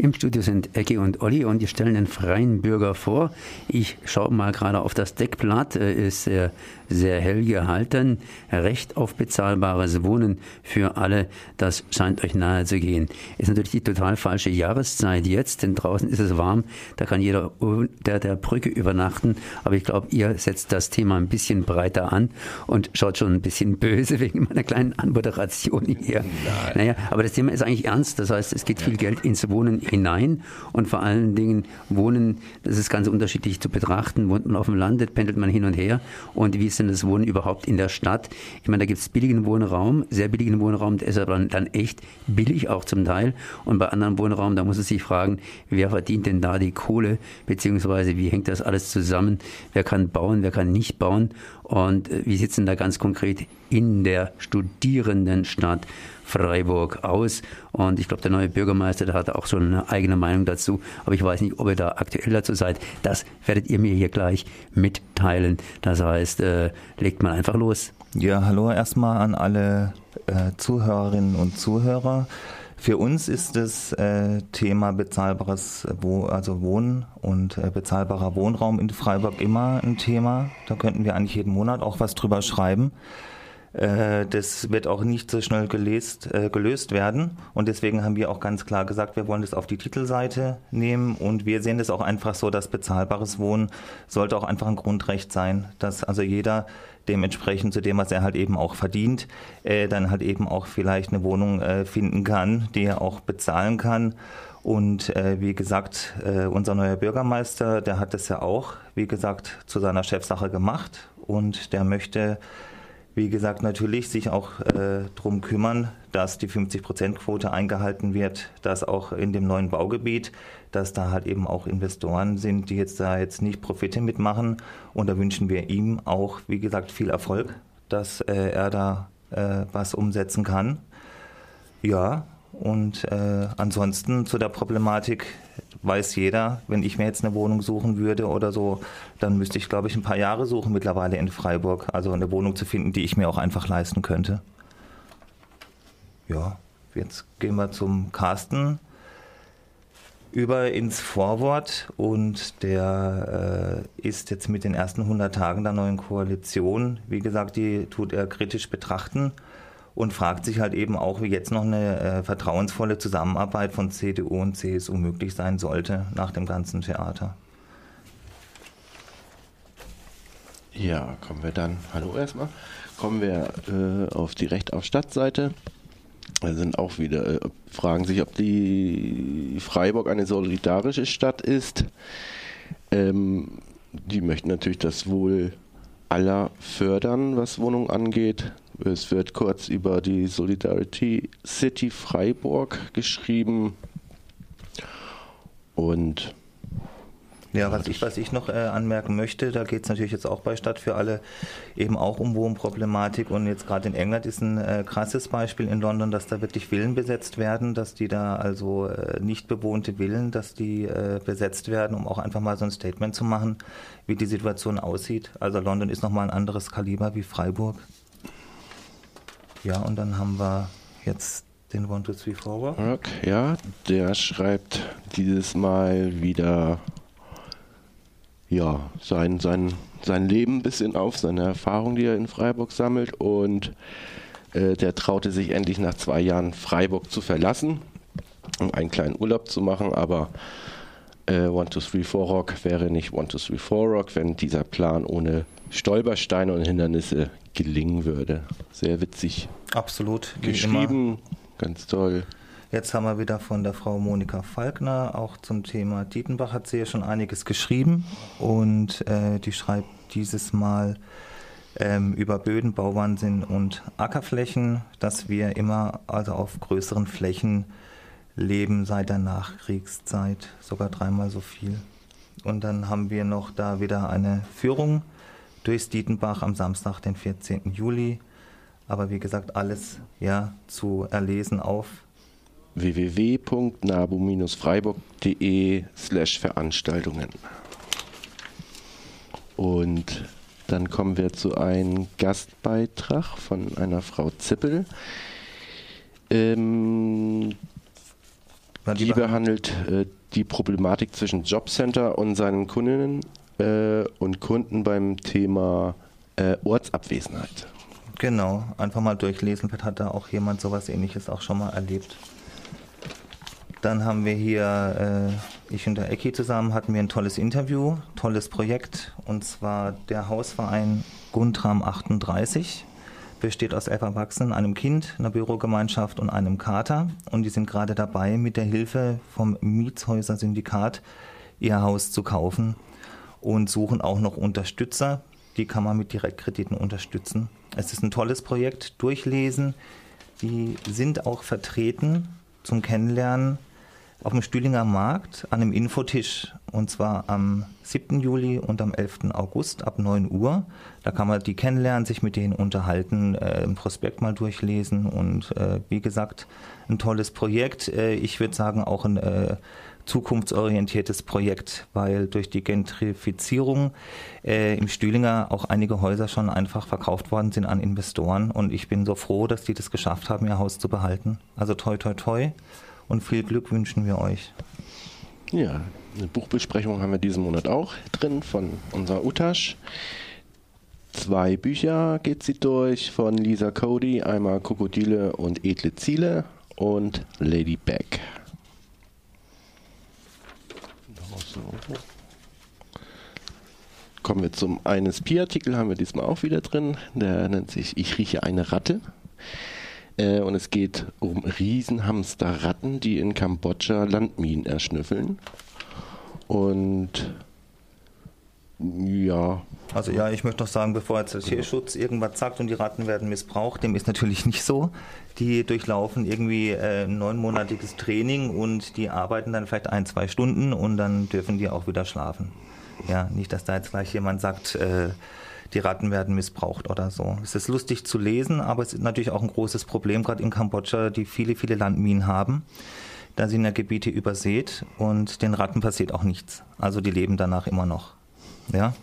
Im Studio sind Ecki und Olli und die stellen den freien Bürger vor. Ich schaue mal gerade auf das Deckblatt, ist sehr, sehr hell gehalten. Recht auf bezahlbares Wohnen für alle, das scheint euch nahe zu gehen. Ist natürlich die total falsche Jahreszeit jetzt, denn draußen ist es warm, da kann jeder der der Brücke übernachten. Aber ich glaube, ihr setzt das Thema ein bisschen breiter an und schaut schon ein bisschen böse wegen meiner kleinen Anmoderation hier. Nein. Naja, aber das Thema ist eigentlich ernst. Das heißt, es geht viel Geld ins Wohnen hinein und vor allen Dingen Wohnen, das ist ganz unterschiedlich zu betrachten. Wohnt man auf dem Land, pendelt man hin und her und wie ist denn das Wohnen überhaupt in der Stadt? Ich meine, da gibt es billigen Wohnraum, sehr billigen Wohnraum, der ist aber dann echt billig auch zum Teil und bei anderen Wohnraum, da muss es sich fragen, wer verdient denn da die Kohle, beziehungsweise wie hängt das alles zusammen? Wer kann bauen, wer kann nicht bauen und äh, es denn da ganz konkret in der Studierendenstadt Freiburg aus? Und ich glaube, der neue Bürgermeister, der hat auch schon eine eigene Meinung dazu. Aber ich weiß nicht, ob ihr da aktuell dazu seid. Das werdet ihr mir hier gleich mitteilen. Das heißt, äh, legt mal einfach los. Ja, hallo erstmal an alle äh, Zuhörerinnen und Zuhörer. Für uns ist das äh, Thema bezahlbares Wo also Wohnen und äh, bezahlbarer Wohnraum in Freiburg immer ein Thema. Da könnten wir eigentlich jeden Monat auch was drüber schreiben. Äh, das wird auch nicht so schnell gelöst, äh, gelöst werden. Und deswegen haben wir auch ganz klar gesagt, wir wollen das auf die Titelseite nehmen. Und wir sehen das auch einfach so, dass bezahlbares Wohnen sollte auch einfach ein Grundrecht sein, dass also jeder dementsprechend zu dem, was er halt eben auch verdient, äh, dann halt eben auch vielleicht eine Wohnung finden kann, die er auch bezahlen kann. Und äh, wie gesagt, äh, unser neuer Bürgermeister, der hat das ja auch, wie gesagt, zu seiner Chefsache gemacht und der möchte, wie gesagt, natürlich sich auch äh, darum kümmern, dass die 50-Prozent-Quote eingehalten wird, dass auch in dem neuen Baugebiet dass da halt eben auch Investoren sind, die jetzt da jetzt nicht Profite mitmachen. Und da wünschen wir ihm auch, wie gesagt, viel Erfolg, dass äh, er da äh, was umsetzen kann. Ja, und äh, ansonsten zu der Problematik weiß jeder, wenn ich mir jetzt eine Wohnung suchen würde oder so, dann müsste ich, glaube ich, ein paar Jahre suchen mittlerweile in Freiburg. Also eine Wohnung zu finden, die ich mir auch einfach leisten könnte. Ja, jetzt gehen wir zum Carsten über ins Vorwort und der äh, ist jetzt mit den ersten 100 Tagen der neuen Koalition, wie gesagt, die tut er kritisch betrachten und fragt sich halt eben auch, wie jetzt noch eine äh, vertrauensvolle Zusammenarbeit von CDU und CSU möglich sein sollte nach dem ganzen Theater. Ja, kommen wir dann, hallo erstmal, kommen wir äh, auf die Recht auf Stadtseite sind auch wieder, äh, fragen sich, ob die Freiburg eine solidarische Stadt ist. Ähm, die möchten natürlich das Wohl aller fördern, was Wohnungen angeht. Es wird kurz über die Solidarity City Freiburg geschrieben. Und ja, was ich, was ich noch äh, anmerken möchte, da geht es natürlich jetzt auch bei Stadt für alle eben auch um Wohnproblematik und jetzt gerade in England ist ein äh, krasses Beispiel in London, dass da wirklich Villen besetzt werden, dass die da also äh, nicht bewohnte Villen, dass die äh, besetzt werden, um auch einfach mal so ein Statement zu machen, wie die Situation aussieht. Also London ist nochmal ein anderes Kaliber wie Freiburg. Ja, und dann haben wir jetzt den One, Two, Three, Four. Okay, ja, der schreibt dieses Mal wieder ja, sein, sein, sein Leben ein bisschen auf, seine Erfahrung, die er in Freiburg sammelt. Und äh, der traute sich endlich nach zwei Jahren Freiburg zu verlassen, um einen kleinen Urlaub zu machen. Aber äh, One, Two, Three, Four Rock wäre nicht One, Two, Three, Four Rock, wenn dieser Plan ohne Stolpersteine und Hindernisse gelingen würde. Sehr witzig. Absolut. Geschrieben, ganz toll. Jetzt haben wir wieder von der Frau Monika Falkner, auch zum Thema Dietenbach hat sie ja schon einiges geschrieben und äh, die schreibt dieses Mal ähm, über Böden, Bauwahnsinn und Ackerflächen, dass wir immer also auf größeren Flächen leben seit der Nachkriegszeit, sogar dreimal so viel. Und dann haben wir noch da wieder eine Führung durchs Dietenbach am Samstag, den 14. Juli. Aber wie gesagt, alles ja zu erlesen auf www.nabu-freiburg.de slash Veranstaltungen. Und dann kommen wir zu einem Gastbeitrag von einer Frau Zippel. Ähm, die, behandelt äh, die Problematik zwischen Jobcenter und seinen Kundinnen äh, und Kunden beim Thema äh, Ortsabwesenheit. Genau, einfach mal durchlesen, vielleicht hat da auch jemand sowas ähnliches auch schon mal erlebt. Dann haben wir hier, äh, ich und der Ecki zusammen hatten wir ein tolles Interview, tolles Projekt und zwar der Hausverein Guntram 38 besteht aus elf Erwachsenen, einem Kind, einer Bürogemeinschaft und einem Kater und die sind gerade dabei, mit der Hilfe vom Mietshäuser-Syndikat ihr Haus zu kaufen und suchen auch noch Unterstützer. Die kann man mit Direktkrediten unterstützen. Es ist ein tolles Projekt, durchlesen. Die sind auch vertreten zum Kennenlernen auf dem Stühlinger Markt an einem Infotisch und zwar am 7. Juli und am 11. August ab 9 Uhr. Da kann man die kennenlernen, sich mit denen unterhalten, äh, ein Prospekt mal durchlesen und äh, wie gesagt, ein tolles Projekt. Äh, ich würde sagen auch ein äh, zukunftsorientiertes Projekt, weil durch die Gentrifizierung äh, im Stühlinger auch einige Häuser schon einfach verkauft worden sind an Investoren und ich bin so froh, dass die das geschafft haben, ihr Haus zu behalten. Also toi toi toi und viel Glück wünschen wir euch. Ja, eine Buchbesprechung haben wir diesen Monat auch drin von unserer Utasch. Zwei Bücher geht sie durch von Lisa Cody, einmal Krokodile und edle Ziele und Lady Beck. Kommen wir zum INSP-Artikel, haben wir diesmal auch wieder drin. Der nennt sich Ich rieche eine Ratte. Äh, und es geht um Riesenhamsterratten, die in Kambodscha Landminen erschnüffeln. Und ja. Also ja, ich möchte noch sagen, bevor jetzt der Tierschutz irgendwas sagt und die Ratten werden missbraucht, dem ist natürlich nicht so. Die durchlaufen irgendwie äh, ein neunmonatiges Training und die arbeiten dann vielleicht ein, zwei Stunden und dann dürfen die auch wieder schlafen. Ja, nicht, dass da jetzt gleich jemand sagt, äh, die Ratten werden missbraucht oder so. Es ist lustig zu lesen, aber es ist natürlich auch ein großes Problem, gerade in Kambodscha, die viele, viele Landminen haben. Da sind ja Gebiete übersät und den Ratten passiert auch nichts. Also die leben danach immer noch. Ja?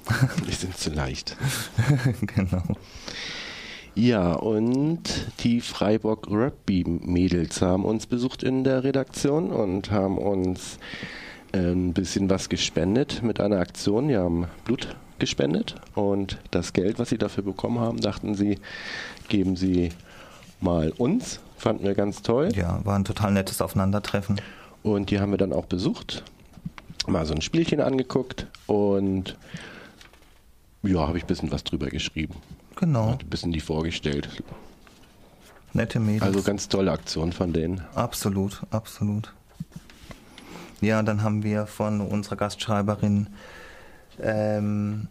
Die sind zu leicht. genau. Ja, und die Freiburg Rugby Mädels haben uns besucht in der Redaktion und haben uns ein bisschen was gespendet mit einer Aktion. Die haben Blut gespendet und das Geld, was sie dafür bekommen haben, dachten sie, geben sie mal uns. Fanden wir ganz toll. Ja, war ein total nettes Aufeinandertreffen. Und die haben wir dann auch besucht, mal so ein Spielchen angeguckt und ja, habe ich ein bisschen was drüber geschrieben. Genau. Hat ein bisschen die vorgestellt. Nette Mädels. Also ganz tolle Aktion von denen. Absolut, absolut. Ja, dann haben wir von unserer Gastschreiberin ähm,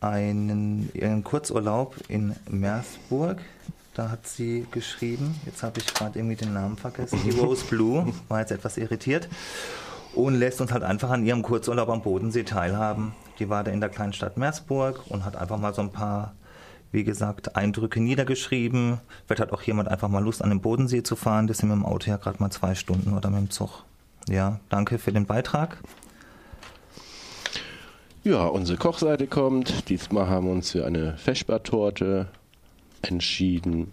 einen, ihren Kurzurlaub in Meersburg. Da hat sie geschrieben, jetzt habe ich gerade irgendwie den Namen vergessen, die Rose Blue, war jetzt etwas irritiert und lässt uns halt einfach an ihrem Kurzurlaub am Bodensee teilhaben. Die war da in der kleinen Stadt Meersburg und hat einfach mal so ein paar, wie gesagt, Eindrücke niedergeschrieben. Vielleicht hat auch jemand einfach mal Lust, an den Bodensee zu fahren. Das sind mit dem Auto ja gerade mal zwei Stunden oder mit dem Zug. Ja, danke für den Beitrag. Ja, unsere Kochseite kommt. Diesmal haben wir uns für eine Feschbartorte entschieden.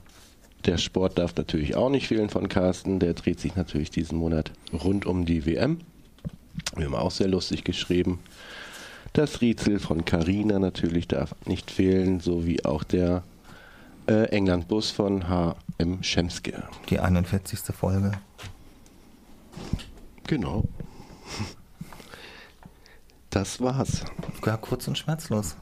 Der Sport darf natürlich auch nicht fehlen von Carsten. Der dreht sich natürlich diesen Monat rund um die WM. Wir haben auch sehr lustig geschrieben. Das Riezel von Carina natürlich darf nicht fehlen, sowie auch der äh, Englandbus von H.M. Schemske. Die 41. Folge. Genau. Das war's. Ja, kurz und schmerzlos.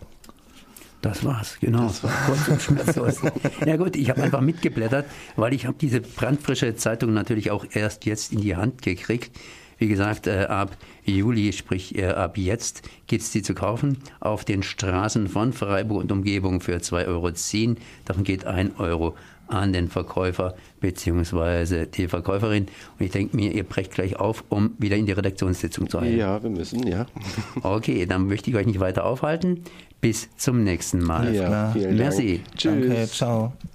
Das war's, genau. Das war kurz und schmerzlos. ja gut, ich habe einfach mitgeblättert, weil ich habe diese brandfrische Zeitung natürlich auch erst jetzt in die Hand gekriegt. Wie gesagt, äh, ab Juli, sprich äh, ab jetzt, gibt es die zu kaufen auf den Straßen von Freiburg und Umgebung für 2,10 Euro. Davon geht 1 Euro an den Verkäufer bzw. die Verkäuferin. Und ich denke mir, ihr brecht gleich auf, um wieder in die Redaktionssitzung zu eilen. Ja, wir müssen, ja. okay, dann möchte ich euch nicht weiter aufhalten. Bis zum nächsten Mal. Ja, vielen Merci. Dank. Tschüss. Danke, ciao.